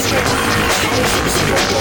frustrated. I'm Thank you.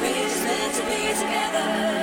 we just meant to be together.